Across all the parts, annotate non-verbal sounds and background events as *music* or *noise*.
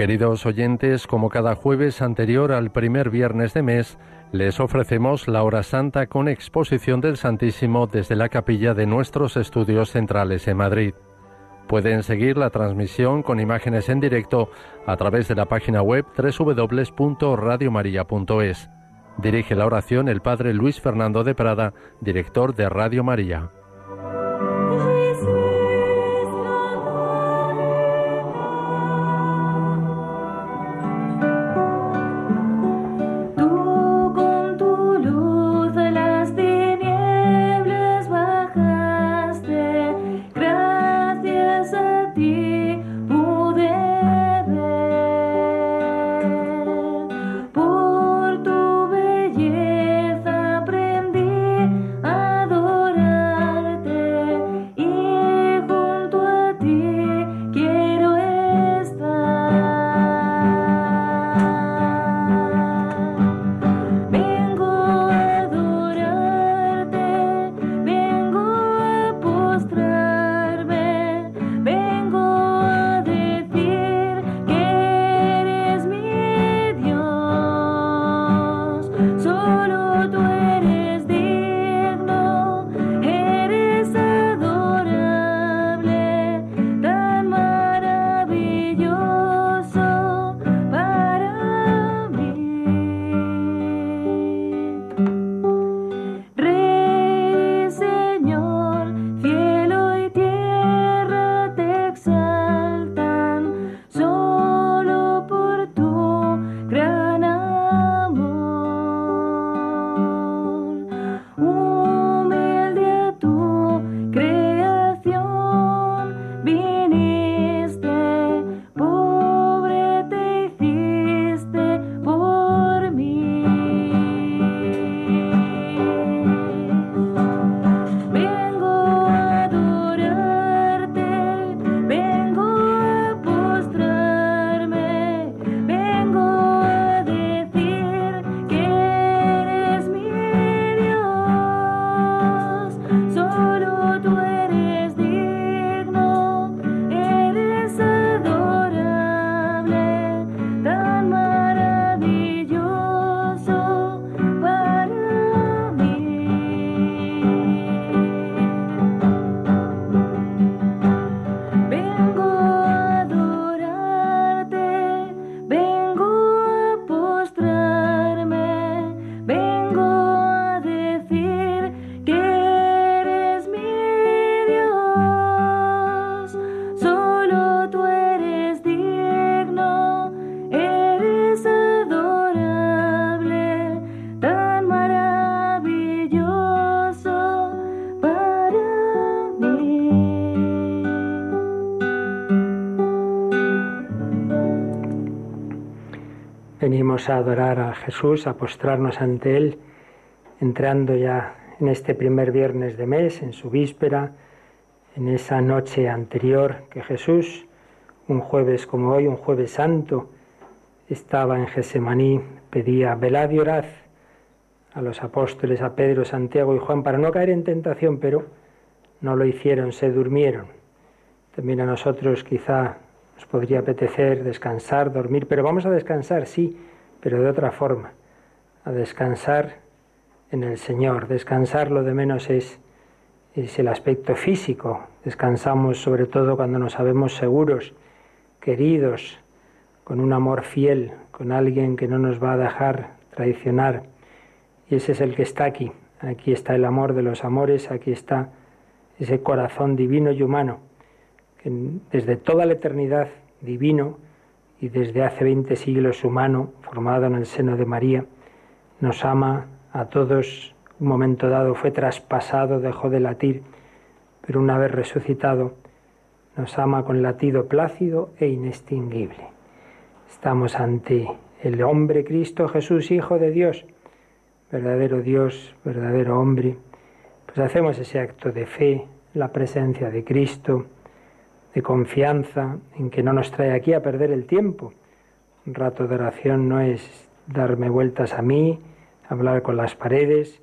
Queridos oyentes, como cada jueves anterior al primer viernes de mes, les ofrecemos la hora santa con exposición del Santísimo desde la capilla de nuestros estudios centrales en Madrid. Pueden seguir la transmisión con imágenes en directo a través de la página web www.radiomaria.es. Dirige la oración el Padre Luis Fernando de Prada, director de Radio María. A adorar a Jesús, a postrarnos ante Él, entrando ya en este primer viernes de mes, en su víspera, en esa noche anterior que Jesús, un jueves como hoy, un jueves santo, estaba en Gesemaní, pedía, velad y orad a los apóstoles, a Pedro, Santiago y Juan, para no caer en tentación, pero no lo hicieron, se durmieron. También a nosotros quizá nos podría apetecer descansar, dormir, pero vamos a descansar, sí, pero de otra forma, a descansar en el Señor. Descansar lo de menos es, es el aspecto físico. Descansamos sobre todo cuando nos sabemos seguros, queridos, con un amor fiel, con alguien que no nos va a dejar traicionar. Y ese es el que está aquí. Aquí está el amor de los amores, aquí está ese corazón divino y humano, que desde toda la eternidad divino, y desde hace 20 siglos humano, formado en el seno de María, nos ama a todos. Un momento dado fue traspasado, dejó de latir, pero una vez resucitado, nos ama con latido plácido e inextinguible. Estamos ante el hombre Cristo Jesús, Hijo de Dios, verdadero Dios, verdadero hombre. Pues hacemos ese acto de fe, la presencia de Cristo, de confianza en que no nos trae aquí a perder el tiempo. Un rato de oración no es darme vueltas a mí, hablar con las paredes,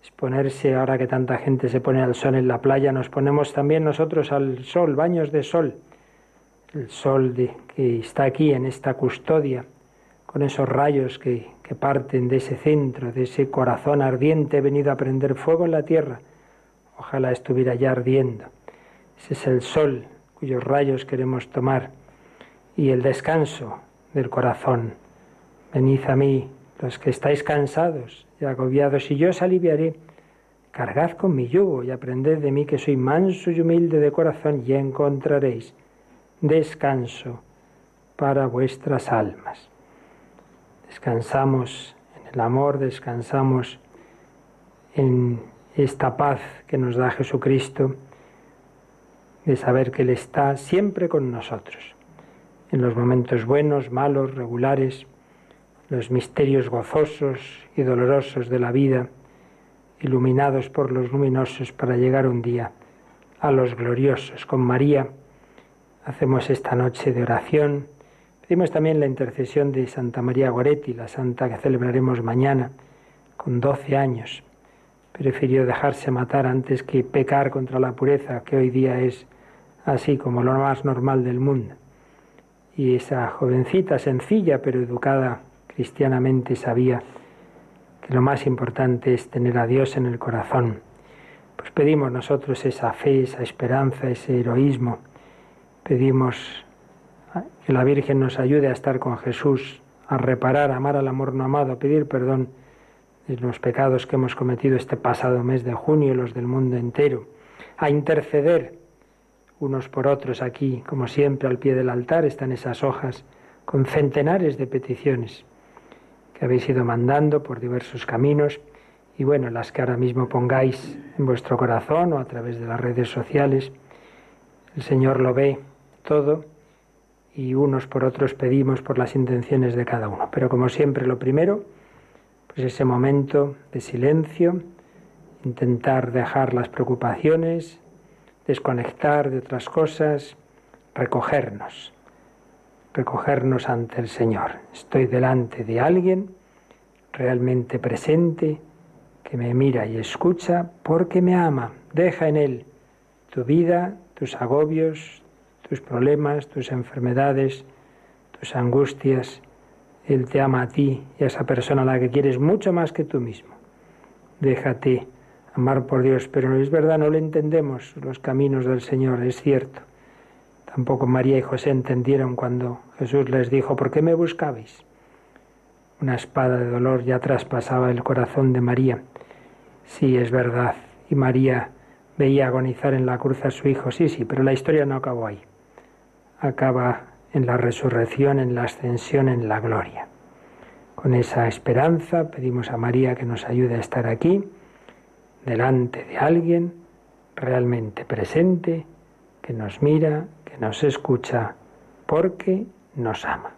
exponerse ahora que tanta gente se pone al sol en la playa, nos ponemos también nosotros al sol, baños de sol. el sol de, que está aquí en esta custodia, con esos rayos que, que parten de ese centro, de ese corazón ardiente venido a prender fuego en la tierra. Ojalá estuviera ya ardiendo. Ese es el sol cuyos rayos queremos tomar y el descanso del corazón. Venid a mí, los que estáis cansados y agobiados, y yo os aliviaré. Cargad con mi yugo y aprended de mí que soy manso y humilde de corazón y encontraréis descanso para vuestras almas. Descansamos en el amor, descansamos en esta paz que nos da Jesucristo, de saber que Él está siempre con nosotros, en los momentos buenos, malos, regulares, los misterios gozosos y dolorosos de la vida, iluminados por los luminosos para llegar un día a los gloriosos. Con María hacemos esta noche de oración. Pedimos también la intercesión de Santa María Goretti, la santa que celebraremos mañana, con 12 años. Prefirió dejarse matar antes que pecar contra la pureza, que hoy día es así como lo más normal del mundo. Y esa jovencita sencilla pero educada cristianamente sabía que lo más importante es tener a Dios en el corazón. Pues pedimos nosotros esa fe, esa esperanza, ese heroísmo. Pedimos que la Virgen nos ayude a estar con Jesús, a reparar, a amar al amor no amado, a pedir perdón los pecados que hemos cometido este pasado mes de junio, los del mundo entero, a interceder unos por otros aquí, como siempre al pie del altar están esas hojas con centenares de peticiones que habéis ido mandando por diversos caminos y bueno, las que ahora mismo pongáis en vuestro corazón o a través de las redes sociales. El Señor lo ve todo y unos por otros pedimos por las intenciones de cada uno. Pero como siempre, lo primero, pues ese momento de silencio, intentar dejar las preocupaciones, desconectar de otras cosas, recogernos, recogernos ante el Señor. Estoy delante de alguien realmente presente que me mira y escucha porque me ama. Deja en Él tu vida, tus agobios, tus problemas, tus enfermedades, tus angustias. Él te ama a ti y a esa persona a la que quieres mucho más que tú mismo. Déjate amar por Dios, pero es verdad, no le entendemos los caminos del Señor, es cierto. Tampoco María y José entendieron cuando Jesús les dijo, ¿por qué me buscabais? Una espada de dolor ya traspasaba el corazón de María. Sí, es verdad. Y María veía agonizar en la cruz a su hijo. Sí, sí, pero la historia no acabó ahí. Acaba en la resurrección, en la ascensión, en la gloria. Con esa esperanza pedimos a María que nos ayude a estar aquí delante de alguien realmente presente, que nos mira, que nos escucha, porque nos ama.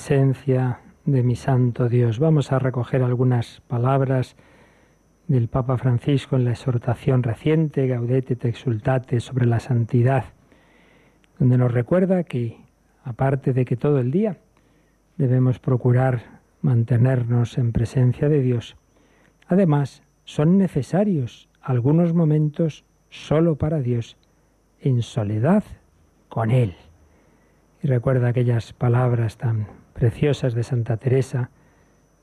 Presencia de mi santo Dios. Vamos a recoger algunas palabras del Papa Francisco en la exhortación reciente Gaudete te exultate sobre la santidad, donde nos recuerda que, aparte de que todo el día debemos procurar mantenernos en presencia de Dios, además son necesarios algunos momentos solo para Dios, en soledad con Él. Y recuerda aquellas palabras tan preciosas de Santa Teresa,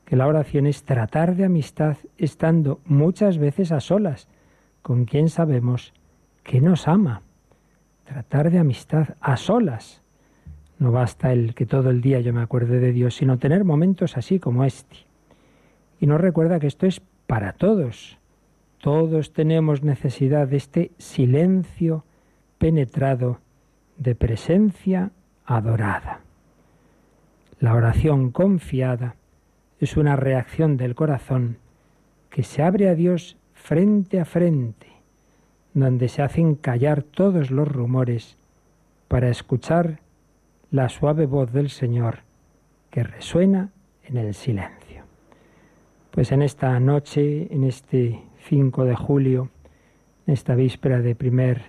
que la oración es tratar de amistad estando muchas veces a solas con quien sabemos que nos ama. Tratar de amistad a solas. No basta el que todo el día yo me acuerde de Dios, sino tener momentos así como este. Y nos recuerda que esto es para todos. Todos tenemos necesidad de este silencio penetrado de presencia adorada. La oración confiada es una reacción del corazón que se abre a Dios frente a frente, donde se hacen callar todos los rumores para escuchar la suave voz del Señor que resuena en el silencio. Pues en esta noche, en este 5 de julio, en esta víspera de primer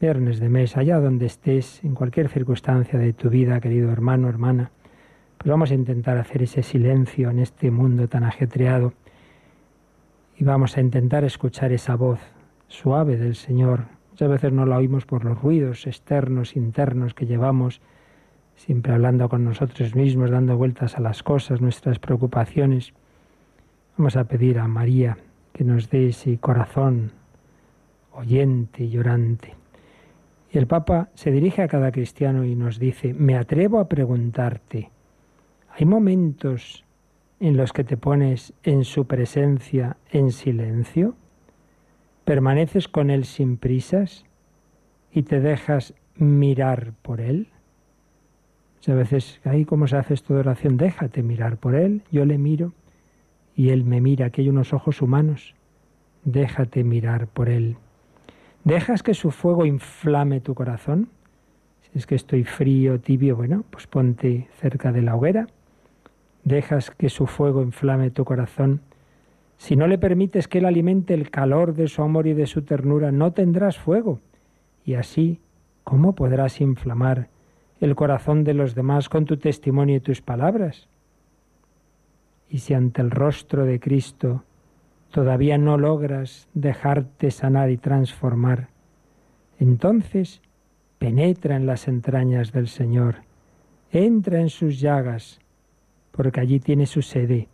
viernes de mes, allá donde estés, en cualquier circunstancia de tu vida, querido hermano, hermana, vamos a intentar hacer ese silencio en este mundo tan ajetreado y vamos a intentar escuchar esa voz suave del Señor. Muchas veces no la oímos por los ruidos externos, internos que llevamos, siempre hablando con nosotros mismos, dando vueltas a las cosas, nuestras preocupaciones. Vamos a pedir a María que nos dé ese corazón oyente y llorante. Y el Papa se dirige a cada cristiano y nos dice, me atrevo a preguntarte, ¿hay momentos en los que te pones en su presencia en silencio? ¿Permaneces con Él sin prisas y te dejas mirar por Él? a veces, ahí cómo se hace esto de oración, déjate mirar por Él, yo le miro y Él me mira, que hay unos ojos humanos, déjate mirar por Él. ¿Dejas que su fuego inflame tu corazón? Si es que estoy frío, tibio, bueno, pues ponte cerca de la hoguera. ¿Dejas que su fuego inflame tu corazón? Si no le permites que él alimente el calor de su amor y de su ternura, no tendrás fuego. Y así, ¿cómo podrás inflamar el corazón de los demás con tu testimonio y tus palabras? Y si ante el rostro de Cristo todavía no logras dejarte sanar y transformar, entonces penetra en las entrañas del Señor, entra en sus llagas, porque allí tiene su sede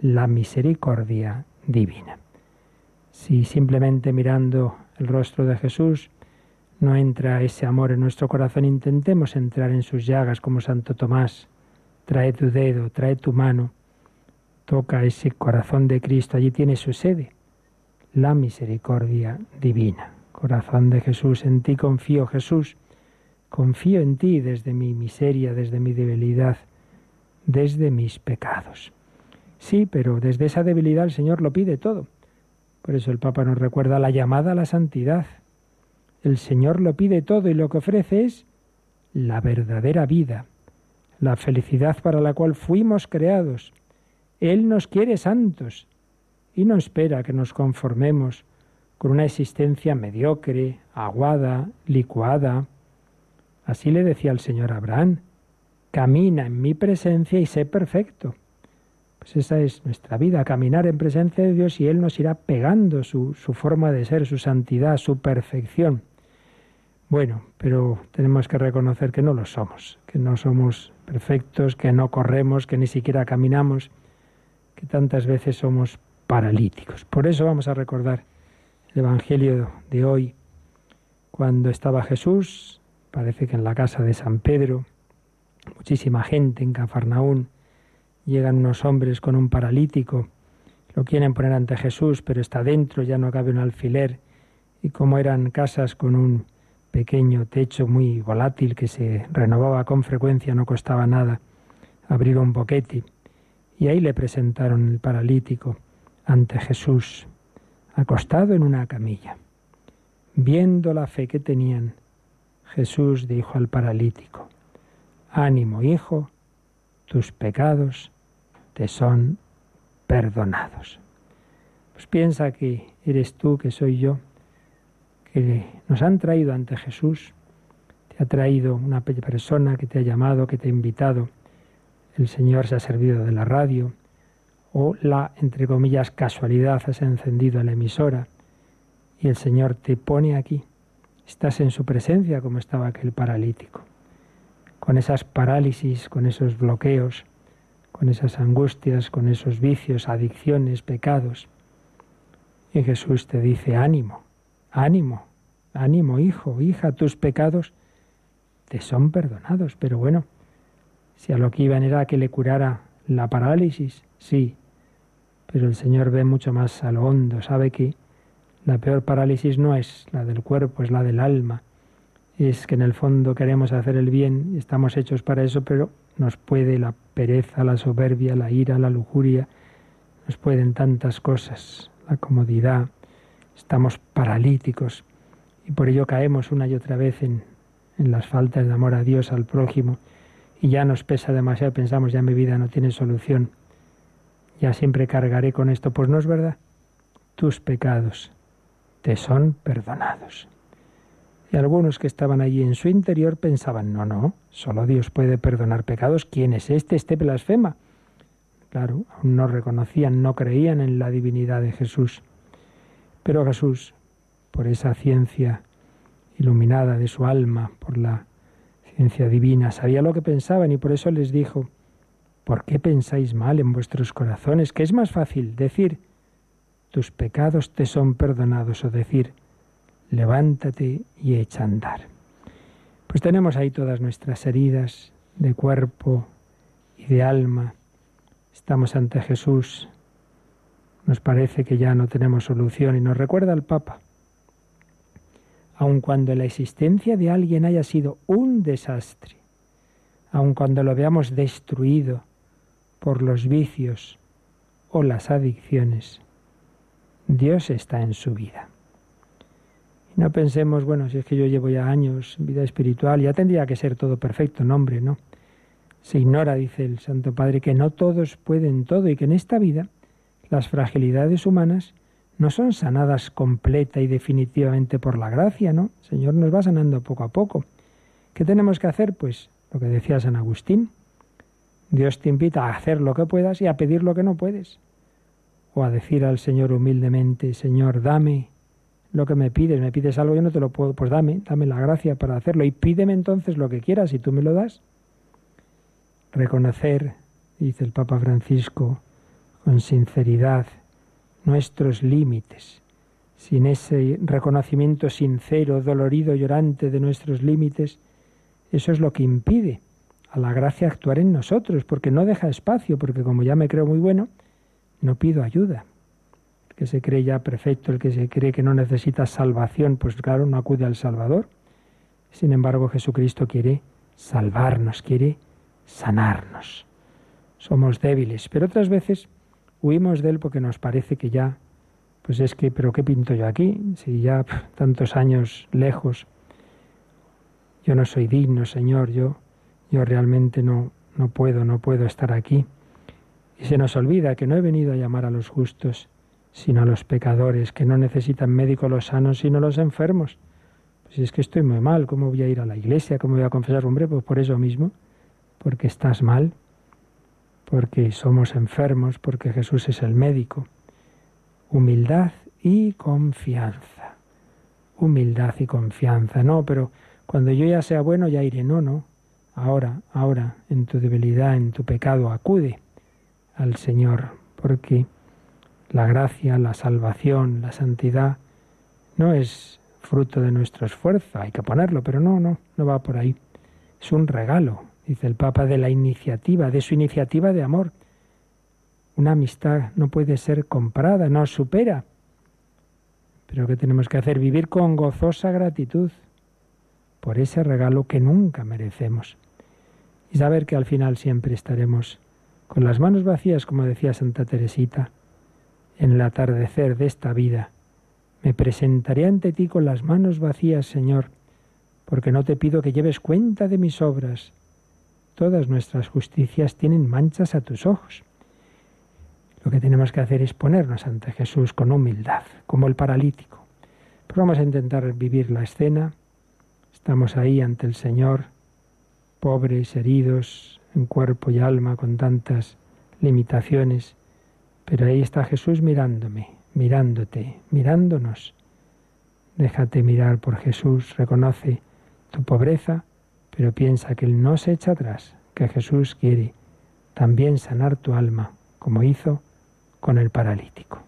la misericordia divina. Si simplemente mirando el rostro de Jesús no entra ese amor en nuestro corazón, intentemos entrar en sus llagas como Santo Tomás. Trae tu dedo, trae tu mano, toca ese corazón de Cristo, allí tiene su sede, la misericordia divina. Corazón de Jesús, en ti confío Jesús, confío en ti desde mi miseria, desde mi debilidad, desde mis pecados. Sí, pero desde esa debilidad el Señor lo pide todo. Por eso el Papa nos recuerda la llamada a la santidad. El Señor lo pide todo y lo que ofrece es la verdadera vida, la felicidad para la cual fuimos creados, él nos quiere santos y no espera que nos conformemos con una existencia mediocre, aguada, licuada. Así le decía el Señor Abraham, camina en mi presencia y sé perfecto. Pues esa es nuestra vida, caminar en presencia de Dios y Él nos irá pegando su, su forma de ser, su santidad, su perfección. Bueno, pero tenemos que reconocer que no lo somos, que no somos perfectos, que no corremos, que ni siquiera caminamos que tantas veces somos paralíticos. Por eso vamos a recordar el Evangelio de hoy, cuando estaba Jesús, parece que en la casa de San Pedro, muchísima gente en Cafarnaún, llegan unos hombres con un paralítico, lo quieren poner ante Jesús, pero está dentro, ya no cabe un alfiler, y como eran casas con un pequeño techo muy volátil que se renovaba con frecuencia, no costaba nada abrir un boquete. Y ahí le presentaron el paralítico ante Jesús, acostado en una camilla. Viendo la fe que tenían, Jesús dijo al paralítico, Ánimo, hijo, tus pecados te son perdonados. Pues piensa que eres tú, que soy yo, que nos han traído ante Jesús, te ha traído una persona que te ha llamado, que te ha invitado, el Señor se ha servido de la radio, o la, entre comillas, casualidad, has encendido la emisora. Y el Señor te pone aquí. Estás en su presencia como estaba aquel paralítico, con esas parálisis, con esos bloqueos, con esas angustias, con esos vicios, adicciones, pecados. Y Jesús te dice, ánimo, ánimo, ánimo, hijo, hija, tus pecados te son perdonados. Pero bueno, si a lo que iban era que le curara la parálisis, sí, pero el Señor ve mucho más a lo hondo, sabe que la peor parálisis no es la del cuerpo, es la del alma. Es que en el fondo queremos hacer el bien, estamos hechos para eso, pero nos puede la pereza, la soberbia, la ira, la lujuria, nos pueden tantas cosas, la comodidad, estamos paralíticos y por ello caemos una y otra vez en, en las faltas de amor a Dios, al prójimo, y ya nos pesa demasiado, pensamos ya mi vida no tiene solución ya siempre cargaré con esto. Pues no es verdad. Tus pecados te son perdonados. Y algunos que estaban allí en su interior pensaban, no, no, solo Dios puede perdonar pecados. ¿Quién es este, este blasfema? Claro, aún no reconocían, no creían en la divinidad de Jesús. Pero Jesús, por esa ciencia iluminada de su alma, por la ciencia divina, sabía lo que pensaban y por eso les dijo, ¿Por qué pensáis mal en vuestros corazones? ¿Qué es más fácil decir, tus pecados te son perdonados o decir, levántate y echa a andar? Pues tenemos ahí todas nuestras heridas de cuerpo y de alma. Estamos ante Jesús. Nos parece que ya no tenemos solución y nos recuerda al Papa. Aun cuando la existencia de alguien haya sido un desastre, aun cuando lo veamos destruido, por los vicios o las adicciones, Dios está en su vida. No pensemos, bueno, si es que yo llevo ya años en vida espiritual, ya tendría que ser todo perfecto, no hombre, no. Se ignora, dice el Santo Padre, que no todos pueden todo y que en esta vida las fragilidades humanas no son sanadas completa y definitivamente por la gracia, ¿no? El Señor nos va sanando poco a poco. ¿Qué tenemos que hacer? Pues lo que decía San Agustín, Dios te invita a hacer lo que puedas y a pedir lo que no puedes. O a decir al Señor humildemente, Señor, dame lo que me pides, me pides algo, yo no te lo puedo, pues dame, dame la gracia para hacerlo y pídeme entonces lo que quieras y tú me lo das. Reconocer, dice el Papa Francisco, con sinceridad nuestros límites. Sin ese reconocimiento sincero, dolorido, llorante de nuestros límites, eso es lo que impide a la gracia actuar en nosotros, porque no deja espacio, porque como ya me creo muy bueno, no pido ayuda. Que se cree ya perfecto, el que se cree que no necesita salvación, pues claro, no acude al Salvador. Sin embargo, Jesucristo quiere salvarnos, quiere sanarnos. Somos débiles, pero otras veces huimos de Él porque nos parece que ya, pues es que, pero ¿qué pinto yo aquí? Si ya *laughs* tantos años lejos, yo no soy digno, Señor, yo yo realmente no, no puedo, no puedo estar aquí. Y se nos olvida que no he venido a llamar a los justos, sino a los pecadores, que no necesitan médicos los sanos, sino los enfermos. Pues es que estoy muy mal, ¿cómo voy a ir a la iglesia? ¿Cómo voy a confesar? Hombre, pues por eso mismo, porque estás mal, porque somos enfermos, porque Jesús es el médico. Humildad y confianza. Humildad y confianza. No, pero cuando yo ya sea bueno ya iré. No, no. Ahora, ahora, en tu debilidad, en tu pecado, acude al Señor, porque la gracia, la salvación, la santidad no es fruto de nuestro esfuerzo, hay que ponerlo, pero no, no, no va por ahí. Es un regalo, dice el Papa, de la iniciativa, de su iniciativa de amor. Una amistad no puede ser comprada, no supera. Pero ¿qué tenemos que hacer? Vivir con gozosa gratitud por ese regalo que nunca merecemos y saber que al final siempre estaremos con las manos vacías, como decía Santa Teresita, en el atardecer de esta vida. Me presentaré ante ti con las manos vacías, Señor, porque no te pido que lleves cuenta de mis obras. todas nuestras justicias tienen manchas a tus ojos. Lo que tenemos que hacer es ponernos ante Jesús con humildad, como el paralítico. Pero vamos a intentar vivir la escena. Estamos ahí ante el Señor, pobres, heridos en cuerpo y alma, con tantas limitaciones. Pero ahí está Jesús mirándome, mirándote, mirándonos. Déjate mirar por Jesús, reconoce tu pobreza, pero piensa que Él no se echa atrás, que Jesús quiere también sanar tu alma, como hizo con el paralítico.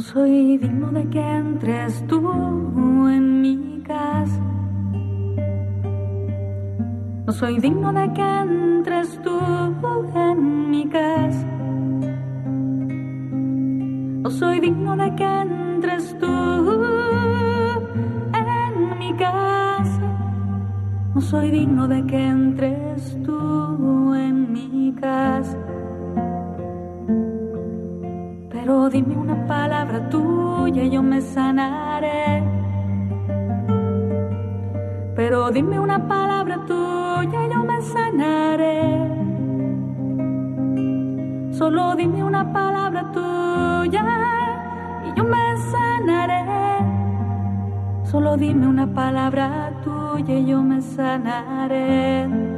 No soy digno de que entres tú en mi casa. No soy digno de que entres tú en mi casa. No soy digno de que entres tú en mi casa. No soy digno de que entres tú en mi casa. Pero dime una palabra tuya y yo me sanaré. Pero dime una palabra tuya y yo me sanaré. Solo dime una palabra tuya y yo me sanaré. Solo dime una palabra tuya y yo me sanaré.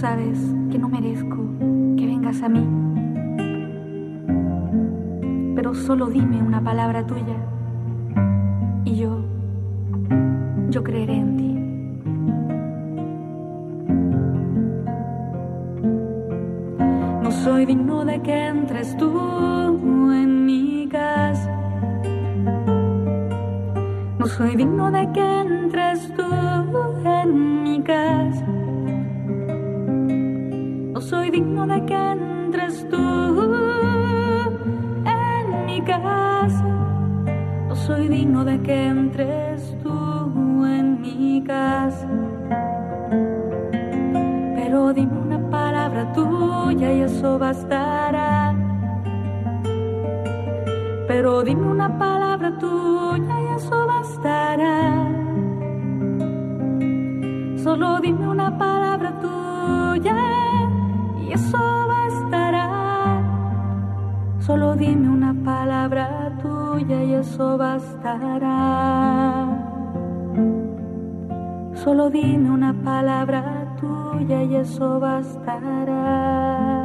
Sabes que no merezco que vengas a mí pero solo dime una palabra tuya y yo, yo creeré en ti. No soy digno de que entres tú en mi casa. No soy digno de que entres tú en mi casa. De que entres tú casa. No soy digno de que entres tú en mi casa. Pero dime una palabra tuya y eso bastará. Pero dime una palabra tuya y eso bastará. Solo dime Solo dime una palabra tuya y eso bastará. Solo dime una palabra tuya y eso bastará.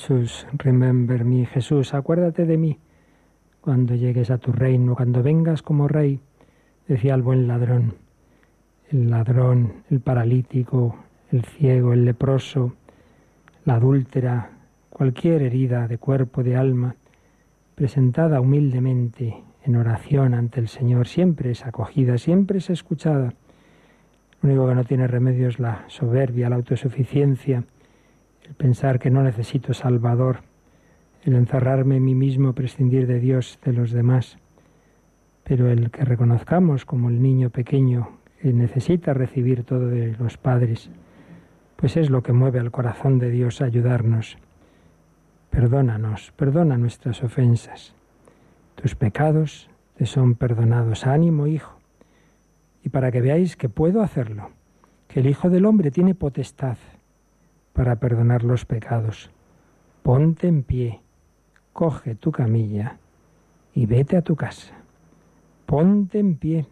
Jesús, remember me. Jesús, acuérdate de mí cuando llegues a tu reino, cuando vengas como rey, decía el buen ladrón. El ladrón, el paralítico, el ciego, el leproso, la adúltera, cualquier herida de cuerpo, de alma, presentada humildemente en oración ante el Señor, siempre es acogida, siempre es escuchada. Lo único que no tiene remedio es la soberbia, la autosuficiencia, el pensar que no necesito Salvador, el encerrarme en mí mismo, prescindir de Dios, de los demás. Pero el que reconozcamos como el niño pequeño que necesita recibir todo de los padres, pues es lo que mueve al corazón de Dios a ayudarnos. Perdónanos, perdona nuestras ofensas. Tus pecados te son perdonados. Ánimo, hijo. Y para que veáis que puedo hacerlo, que el Hijo del Hombre tiene potestad para perdonar los pecados. Ponte en pie, coge tu camilla y vete a tu casa. Ponte en pie.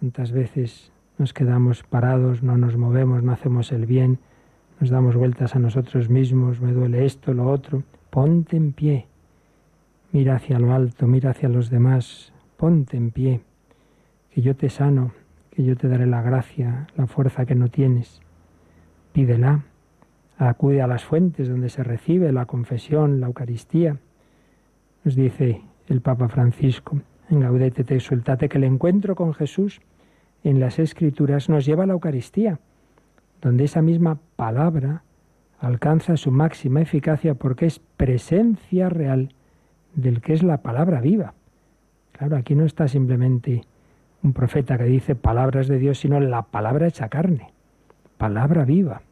Tantas veces nos quedamos parados, no nos movemos, no hacemos el bien, nos damos vueltas a nosotros mismos, me duele esto, lo otro. Ponte en pie. Mira hacia lo alto, mira hacia los demás, ponte en pie, que yo te sano, que yo te daré la gracia, la fuerza que no tienes. Pídela, acude a las fuentes donde se recibe la confesión, la Eucaristía. Nos dice el Papa Francisco en Gaudete te exultate que el encuentro con Jesús en las Escrituras nos lleva a la Eucaristía, donde esa misma palabra alcanza su máxima eficacia porque es presencia real del que es la palabra viva. Claro, aquí no está simplemente un profeta que dice palabras de Dios, sino la palabra hecha carne, palabra viva.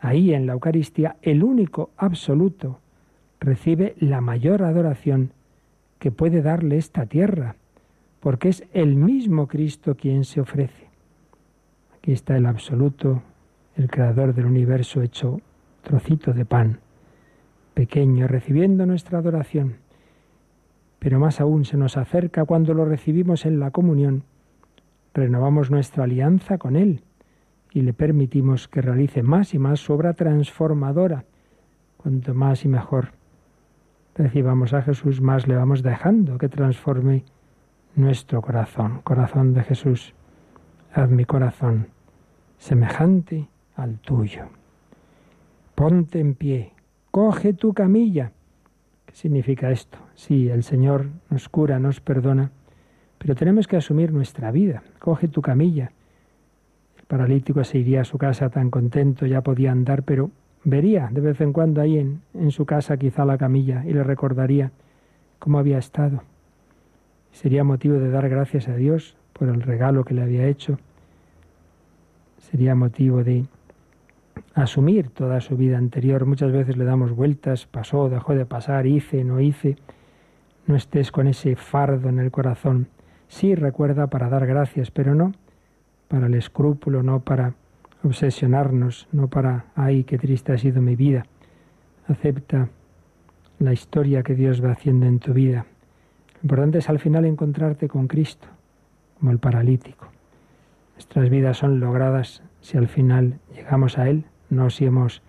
Ahí en la Eucaristía el único absoluto recibe la mayor adoración que puede darle esta tierra, porque es el mismo Cristo quien se ofrece. Aquí está el absoluto, el creador del universo hecho trocito de pan, pequeño, recibiendo nuestra adoración pero más aún se nos acerca cuando lo recibimos en la comunión, renovamos nuestra alianza con Él y le permitimos que realice más y más su obra transformadora. Cuanto más y mejor recibamos a Jesús, más le vamos dejando que transforme nuestro corazón. Corazón de Jesús, haz mi corazón semejante al tuyo. Ponte en pie, coge tu camilla significa esto. Sí, el Señor nos cura, nos perdona, pero tenemos que asumir nuestra vida. Coge tu camilla. Paralítico se iría a su casa tan contento, ya podía andar, pero vería de vez en cuando ahí en, en su casa quizá la camilla y le recordaría cómo había estado. Sería motivo de dar gracias a Dios por el regalo que le había hecho. Sería motivo de asumir toda su vida anterior. Muchas veces le damos vueltas, pasó, dejó de pasar, hice, no hice. No estés con ese fardo en el corazón. Sí recuerda para dar gracias, pero no para el escrúpulo, no para obsesionarnos, no para, ay, qué triste ha sido mi vida. Acepta la historia que Dios va haciendo en tu vida. Lo importante es al final encontrarte con Cristo, como el paralítico. Nuestras vidas son logradas si al final llegamos a Él, no si hemos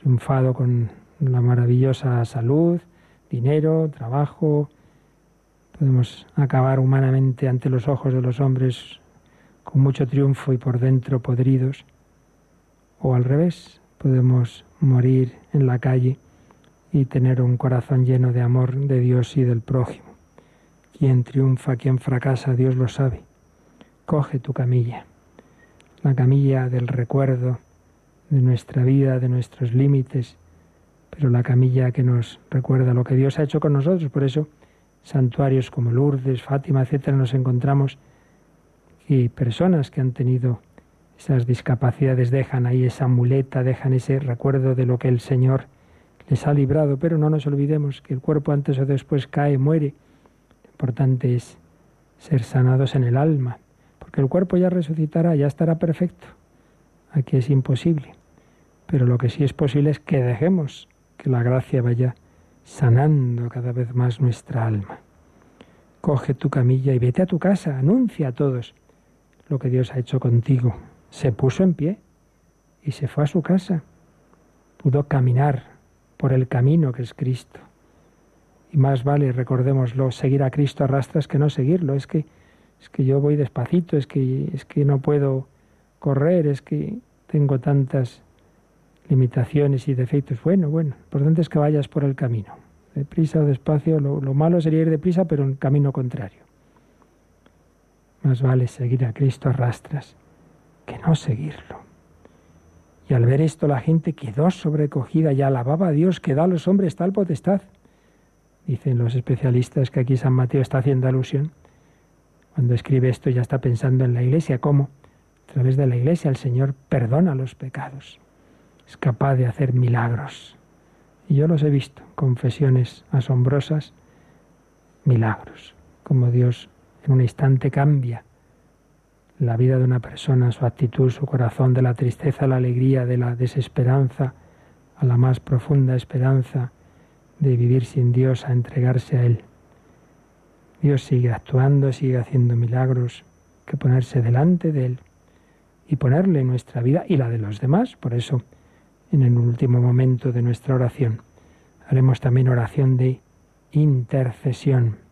triunfado con la maravillosa salud, dinero, trabajo, podemos acabar humanamente ante los ojos de los hombres con mucho triunfo y por dentro podridos, o al revés, podemos morir en la calle y tener un corazón lleno de amor de Dios y del prójimo. Quien triunfa, quien fracasa, Dios lo sabe. Coge tu camilla la camilla del recuerdo de nuestra vida, de nuestros límites, pero la camilla que nos recuerda lo que Dios ha hecho con nosotros. Por eso, santuarios como Lourdes, Fátima, etcétera, nos encontramos y personas que han tenido esas discapacidades dejan ahí esa muleta, dejan ese recuerdo de lo que el Señor les ha librado, pero no nos olvidemos que el cuerpo antes o después cae, muere. Lo importante es ser sanados en el alma, porque el cuerpo ya resucitará, ya estará perfecto. Aquí es imposible. Pero lo que sí es posible es que dejemos que la gracia vaya sanando cada vez más nuestra alma. Coge tu camilla y vete a tu casa, anuncia a todos lo que Dios ha hecho contigo. Se puso en pie y se fue a su casa. Pudo caminar por el camino que es Cristo. Y más vale, recordémoslo, seguir a Cristo a que no seguirlo. Es que, es que yo voy despacito, es que, es que no puedo correr, es que tengo tantas limitaciones y defectos. Bueno, bueno, lo importante es que vayas por el camino. Deprisa o despacio, lo, lo malo sería ir deprisa, pero en camino contrario. Más vale seguir a Cristo a rastras que no seguirlo. Y al ver esto la gente quedó sobrecogida y alababa a Dios que da a los hombres tal potestad. Dicen los especialistas que aquí San Mateo está haciendo alusión. Cuando escribe esto ya está pensando en la iglesia, cómo a través de la iglesia el Señor perdona los pecados, es capaz de hacer milagros. Y yo los he visto, confesiones asombrosas, milagros, como Dios en un instante cambia la vida de una persona, su actitud, su corazón, de la tristeza a la alegría, de la desesperanza a la más profunda esperanza de vivir sin Dios, a entregarse a Él. Dios sigue actuando, sigue haciendo milagros, que ponerse delante de Él y ponerle nuestra vida y la de los demás. Por eso, en el último momento de nuestra oración, haremos también oración de intercesión.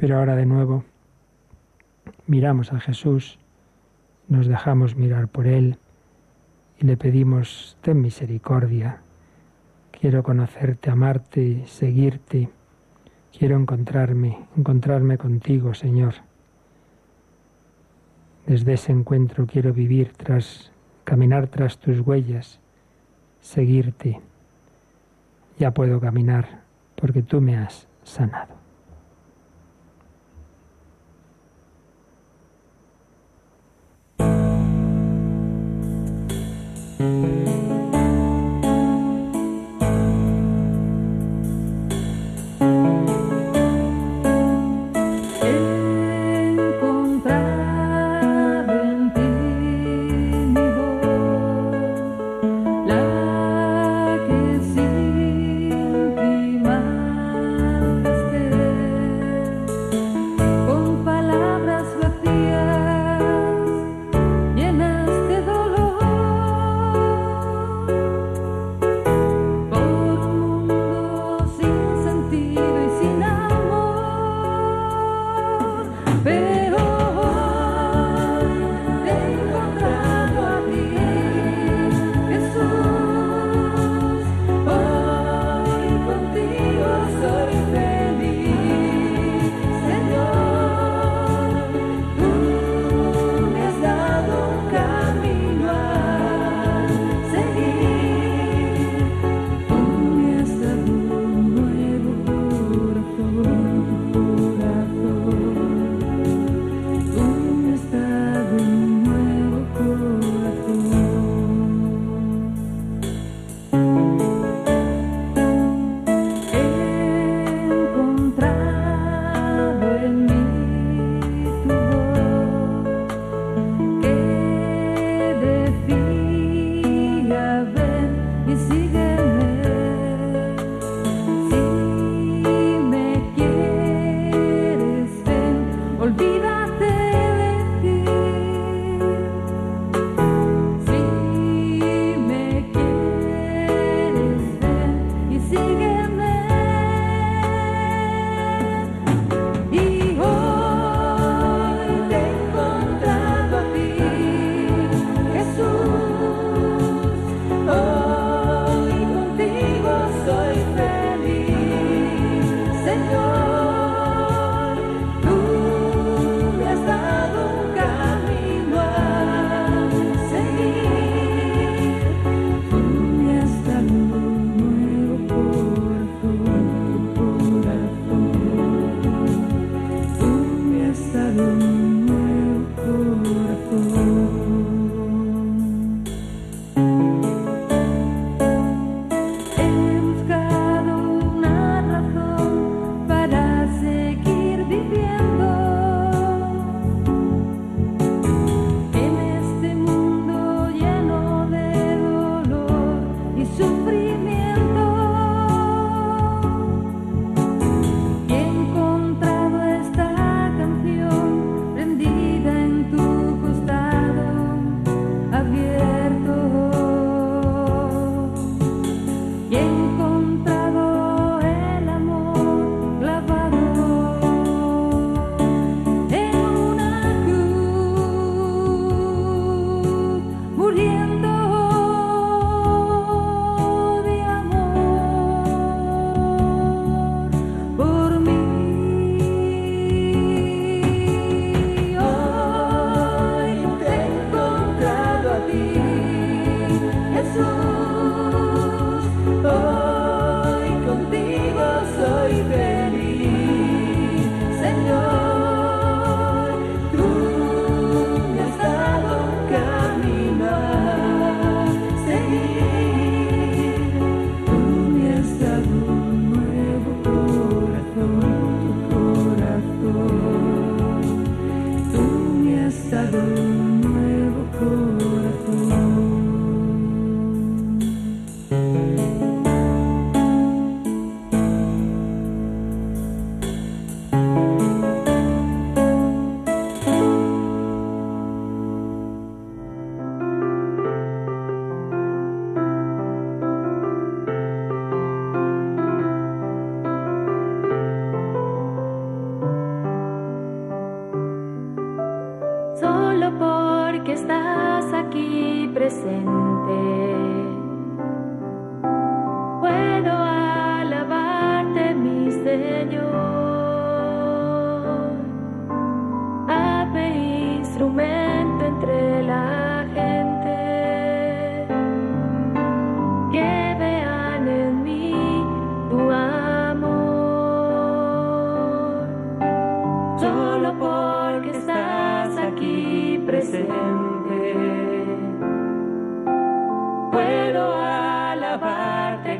Pero ahora de nuevo miramos a Jesús, nos dejamos mirar por Él y le pedimos, ten misericordia, quiero conocerte, amarte, seguirte, quiero encontrarme, encontrarme contigo, Señor. Desde ese encuentro quiero vivir tras, caminar tras tus huellas, seguirte. Ya puedo caminar porque tú me has sanado.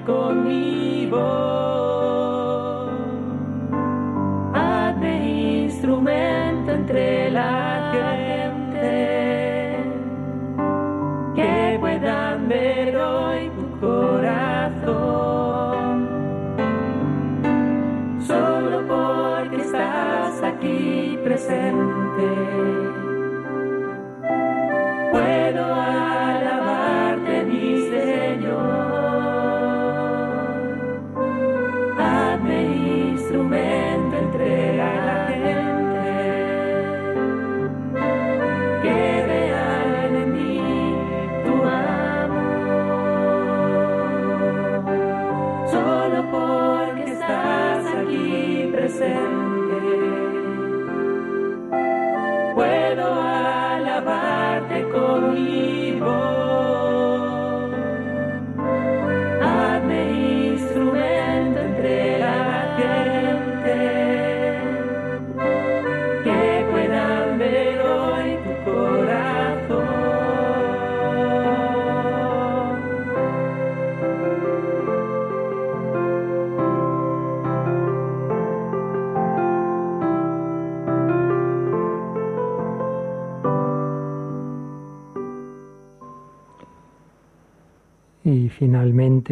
con mi voz. Hazme instrumento entre las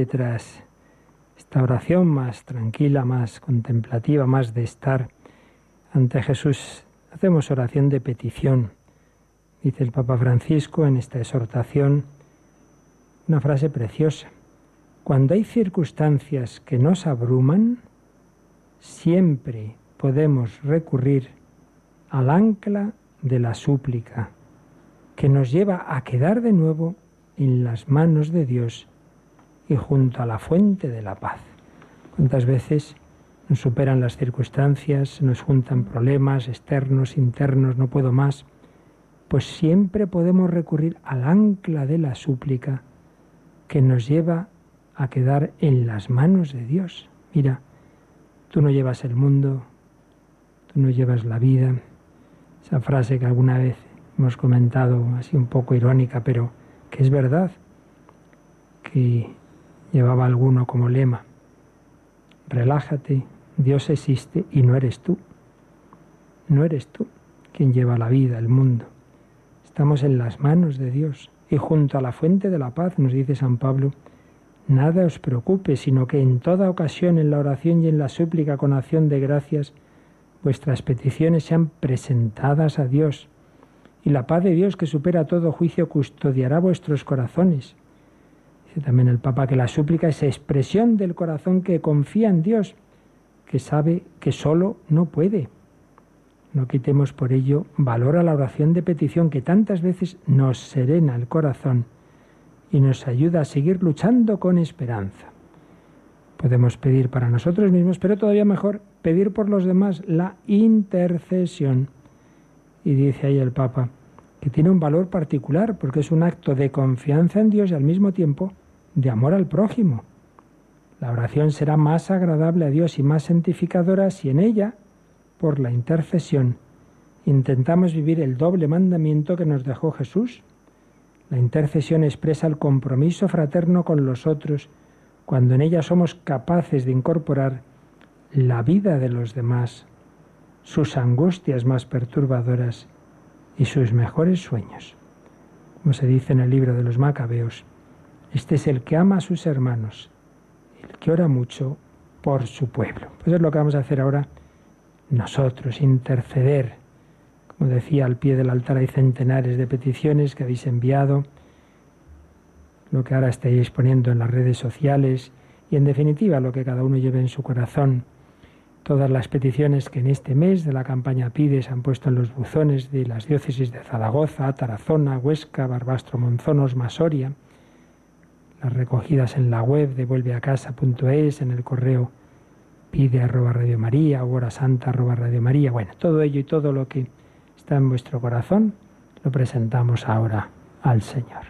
tras esta oración más tranquila, más contemplativa, más de estar ante Jesús, hacemos oración de petición. Dice el Papa Francisco en esta exhortación una frase preciosa. Cuando hay circunstancias que nos abruman, siempre podemos recurrir al ancla de la súplica, que nos lleva a quedar de nuevo en las manos de Dios y junto a la fuente de la paz. ¿Cuántas veces nos superan las circunstancias, nos juntan problemas externos, internos, no puedo más? Pues siempre podemos recurrir al ancla de la súplica que nos lleva a quedar en las manos de Dios. Mira, tú no llevas el mundo, tú no llevas la vida. Esa frase que alguna vez hemos comentado, así un poco irónica, pero que es verdad, que llevaba alguno como lema, relájate, Dios existe y no eres tú. No eres tú quien lleva la vida, el mundo. Estamos en las manos de Dios y junto a la fuente de la paz, nos dice San Pablo, nada os preocupe, sino que en toda ocasión, en la oración y en la súplica con acción de gracias, vuestras peticiones sean presentadas a Dios. Y la paz de Dios que supera todo juicio custodiará vuestros corazones también el Papa que la súplica es expresión del corazón que confía en Dios, que sabe que solo no puede. No quitemos por ello valor a la oración de petición que tantas veces nos serena el corazón y nos ayuda a seguir luchando con esperanza. Podemos pedir para nosotros mismos, pero todavía mejor pedir por los demás la intercesión. Y dice ahí el Papa que tiene un valor particular porque es un acto de confianza en Dios y al mismo tiempo de amor al prójimo. La oración será más agradable a Dios y más santificadora si en ella, por la intercesión, intentamos vivir el doble mandamiento que nos dejó Jesús. La intercesión expresa el compromiso fraterno con los otros cuando en ella somos capaces de incorporar la vida de los demás, sus angustias más perturbadoras y sus mejores sueños. Como se dice en el libro de los Macabeos, este es el que ama a sus hermanos, el que ora mucho por su pueblo. Pues es lo que vamos a hacer ahora nosotros, interceder. Como decía, al pie del altar hay centenares de peticiones que habéis enviado, lo que ahora estáis poniendo en las redes sociales y en definitiva lo que cada uno lleve en su corazón. todas las peticiones que en este mes de la campaña PIDE se han puesto en los buzones de las diócesis de Zaragoza, Tarazona, Huesca, Barbastro, Monzonos, Masoria, recogidas en la web de vuelveacasa.es, en el correo pide arroba Radio María, hora arroba Radio María. Bueno, todo ello y todo lo que está en vuestro corazón lo presentamos ahora al Señor.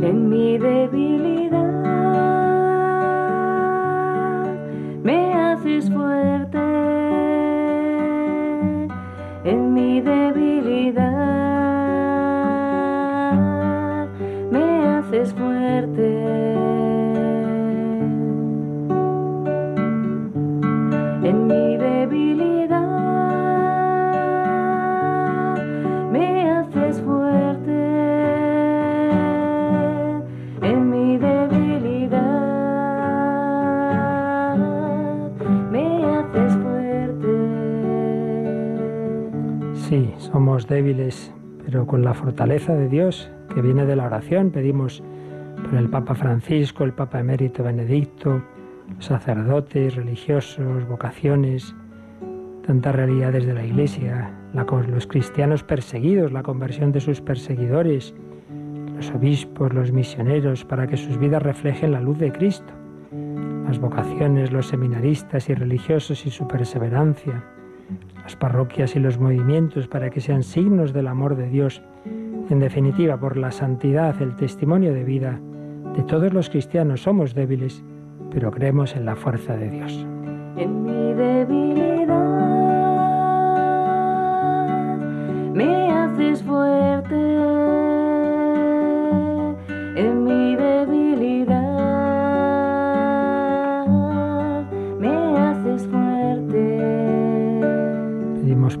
En mi debilidad me haces fuerte. Débiles, pero con la fortaleza de Dios que viene de la oración, pedimos por el Papa Francisco, el Papa Emérito Benedicto, sacerdotes, religiosos, vocaciones, tantas realidades de la Iglesia, los cristianos perseguidos, la conversión de sus perseguidores, los obispos, los misioneros, para que sus vidas reflejen la luz de Cristo, las vocaciones, los seminaristas y religiosos y su perseverancia, las parroquias y los movimientos para que sean signos del amor de Dios, en definitiva por la santidad, el testimonio de vida de todos los cristianos. Somos débiles, pero creemos en la fuerza de Dios.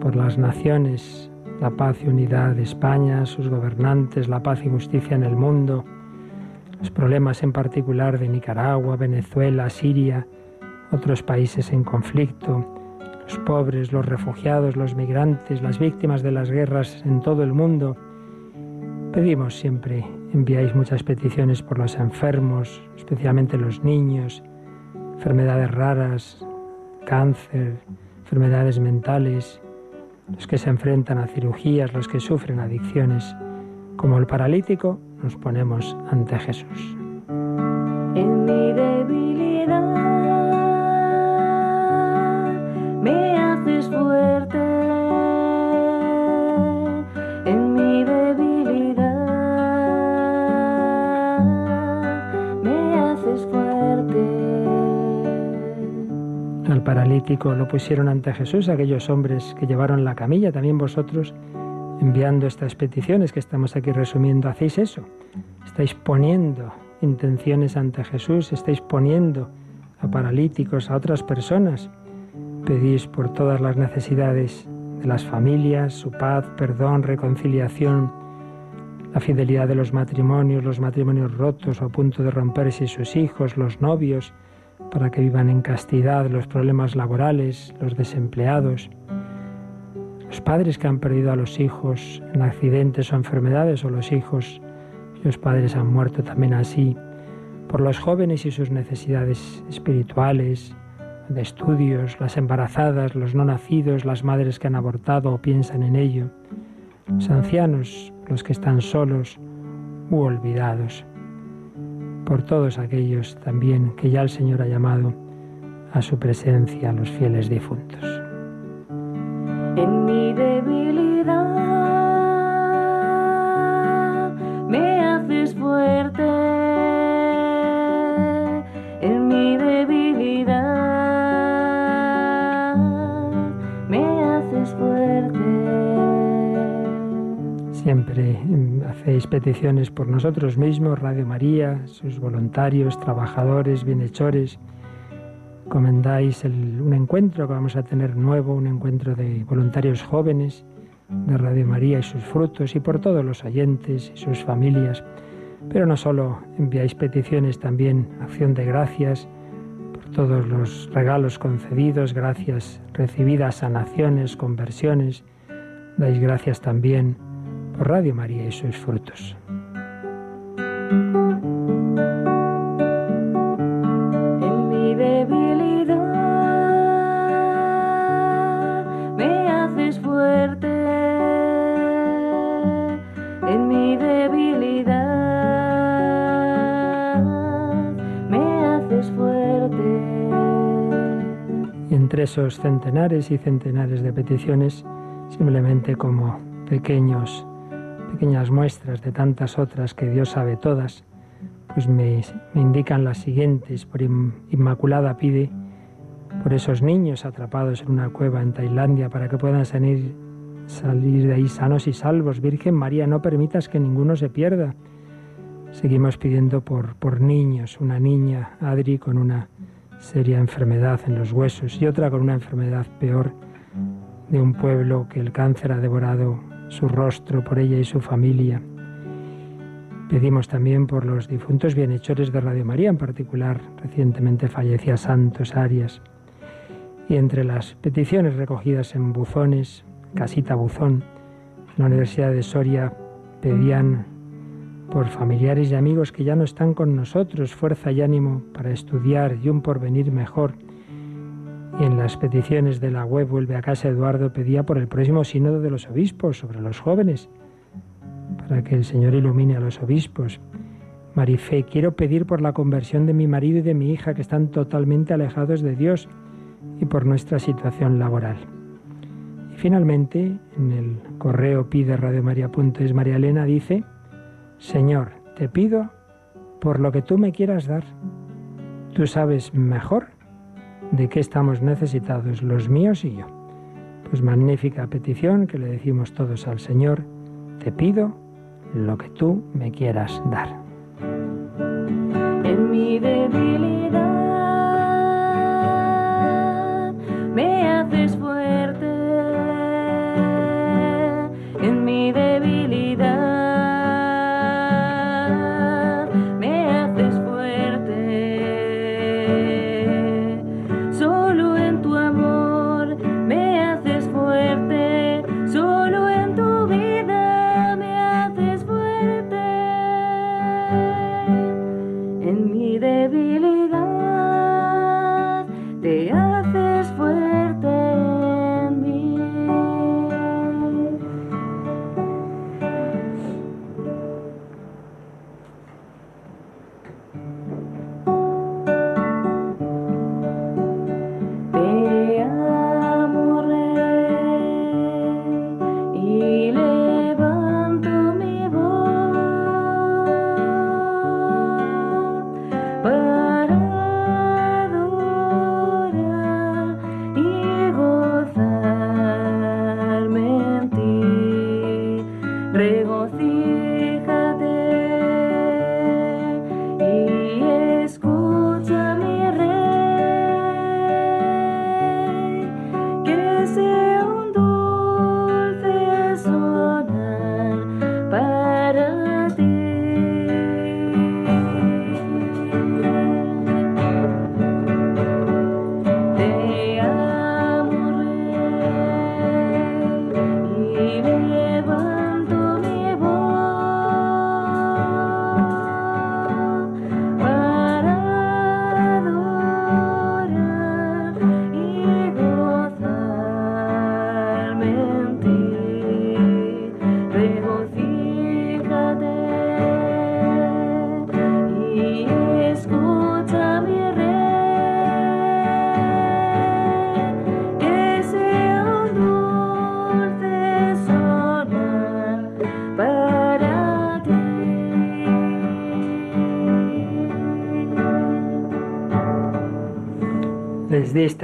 Por las naciones, la paz y unidad de España, sus gobernantes, la paz y justicia en el mundo, los problemas en particular de Nicaragua, Venezuela, Siria, otros países en conflicto, los pobres, los refugiados, los migrantes, las víctimas de las guerras en todo el mundo. Pedimos siempre, enviáis muchas peticiones por los enfermos, especialmente los niños, enfermedades raras, cáncer, enfermedades mentales, los que se enfrentan a cirugías, los que sufren adicciones. Como el paralítico, nos ponemos ante Jesús. Paralítico lo pusieron ante Jesús aquellos hombres que llevaron la camilla, también vosotros enviando estas peticiones que estamos aquí resumiendo, hacéis eso. Estáis poniendo intenciones ante Jesús, estáis poniendo a paralíticos, a otras personas. Pedís por todas las necesidades de las familias, su paz, perdón, reconciliación, la fidelidad de los matrimonios, los matrimonios rotos o a punto de romperse sus hijos, los novios, para que vivan en castidad, los problemas laborales, los desempleados, los padres que han perdido a los hijos en accidentes o enfermedades o los hijos los padres han muerto también así, por los jóvenes y sus necesidades espirituales, de estudios, las embarazadas, los no nacidos, las madres que han abortado o piensan en ello, los ancianos, los que están solos u olvidados por todos aquellos también que ya el Señor ha llamado a su presencia a los fieles difuntos. En mi debilidad me haces fuerte. En mi debilidad me haces fuerte. Siempre hacéis peticiones por nosotros mismos, Radio María, sus voluntarios, trabajadores, bienhechores. Comendáis un encuentro que vamos a tener nuevo, un encuentro de voluntarios jóvenes de Radio María y sus frutos, y por todos los oyentes y sus familias. Pero no solo enviáis peticiones, también acción de gracias por todos los regalos concedidos, gracias recibidas, sanaciones, conversiones. Dais gracias también por Radio María y sus frutos. En mi debilidad me haces fuerte. En mi debilidad me haces fuerte. Y entre esos centenares y centenares de peticiones, simplemente como pequeños pequeñas muestras de tantas otras que Dios sabe todas, pues me, indican las siguientes. Por Inmaculada pide por esos niños atrapados en una cueva en Tailandia para que puedan salir, salir de ahí sanos y salvos. Virgen María, no permitas que ninguno se pierda. Seguimos pidiendo por, por niños, una niña, Adri, con una seria enfermedad en los huesos y otra con una enfermedad peor de un pueblo que el cáncer ha devorado su rostro por ella y su familia. Pedimos también por los difuntos bienhechores de Radio María, en particular recientemente fallecía Santos Arias. Y entre las peticiones recogidas en buzones, Casita Buzón, la Universidad de Soria pedían por familiares y amigos que ya no están con nosotros, fuerza y ánimo para estudiar y un porvenir mejor. Y en las peticiones de la web Vuelve a casa Eduardo pedía por el próximo sínodo de los obispos sobre los jóvenes, para que el Señor ilumine a los obispos. Marifé, quiero pedir por la conversión de mi marido y de mi hija que están totalmente alejados de Dios y por nuestra situación laboral. Y finalmente, en el correo pide radiomaria.es María Elena dice, Señor, te pido por lo que tú me quieras dar. Tú sabes mejor de qué estamos necesitados los míos y yo. Pues magnífica petición que le decimos todos al Señor, te pido lo que tú me quieras dar. En mi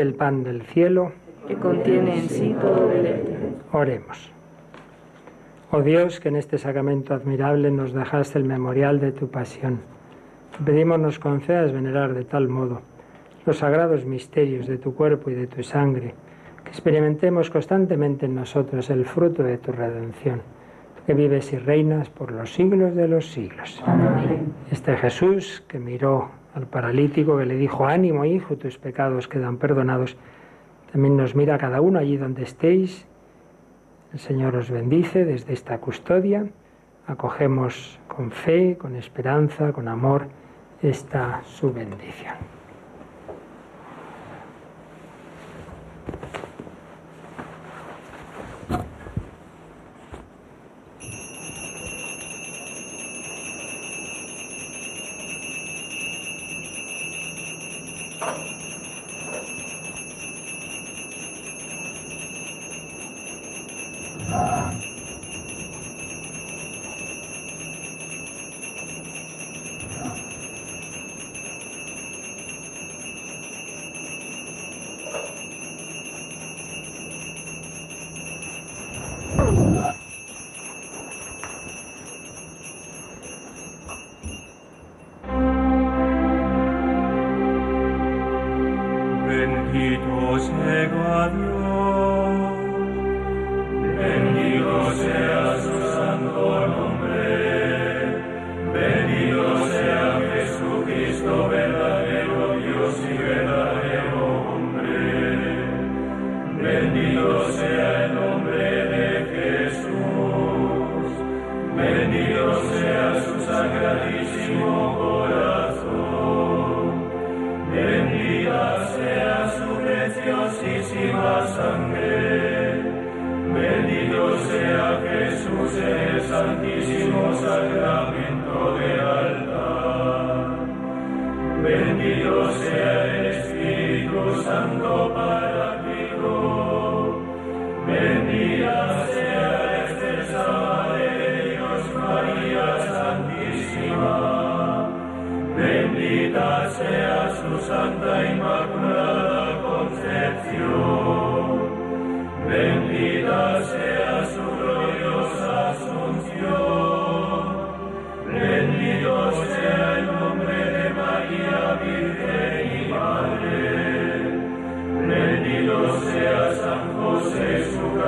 el pan del cielo, que contiene en sí todo deleite. Oremos. Oh Dios, que en este sacramento admirable nos dejaste el memorial de tu pasión. Pedimos nos concedas venerar de tal modo los sagrados misterios de tu cuerpo y de tu sangre, que experimentemos constantemente en nosotros el fruto de tu redención, que vives y reinas por los siglos de los siglos. Amén. Este Jesús que miró al paralítico que le dijo, ánimo hijo, tus pecados quedan perdonados, también nos mira cada uno allí donde estéis. El Señor os bendice desde esta custodia. Acogemos con fe, con esperanza, con amor esta su bendición.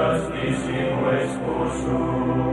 Santísimo Esposo.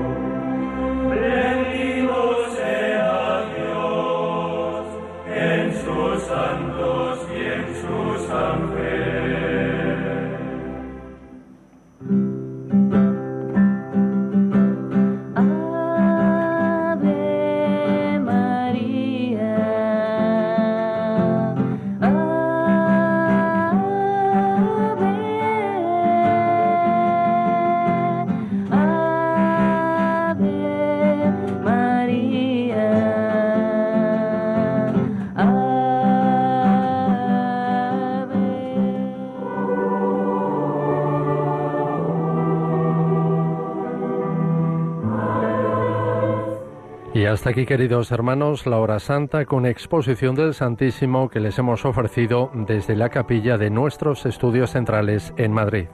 Aquí, queridos hermanos, la hora santa con exposición del Santísimo que les hemos ofrecido desde la capilla de nuestros estudios centrales en Madrid.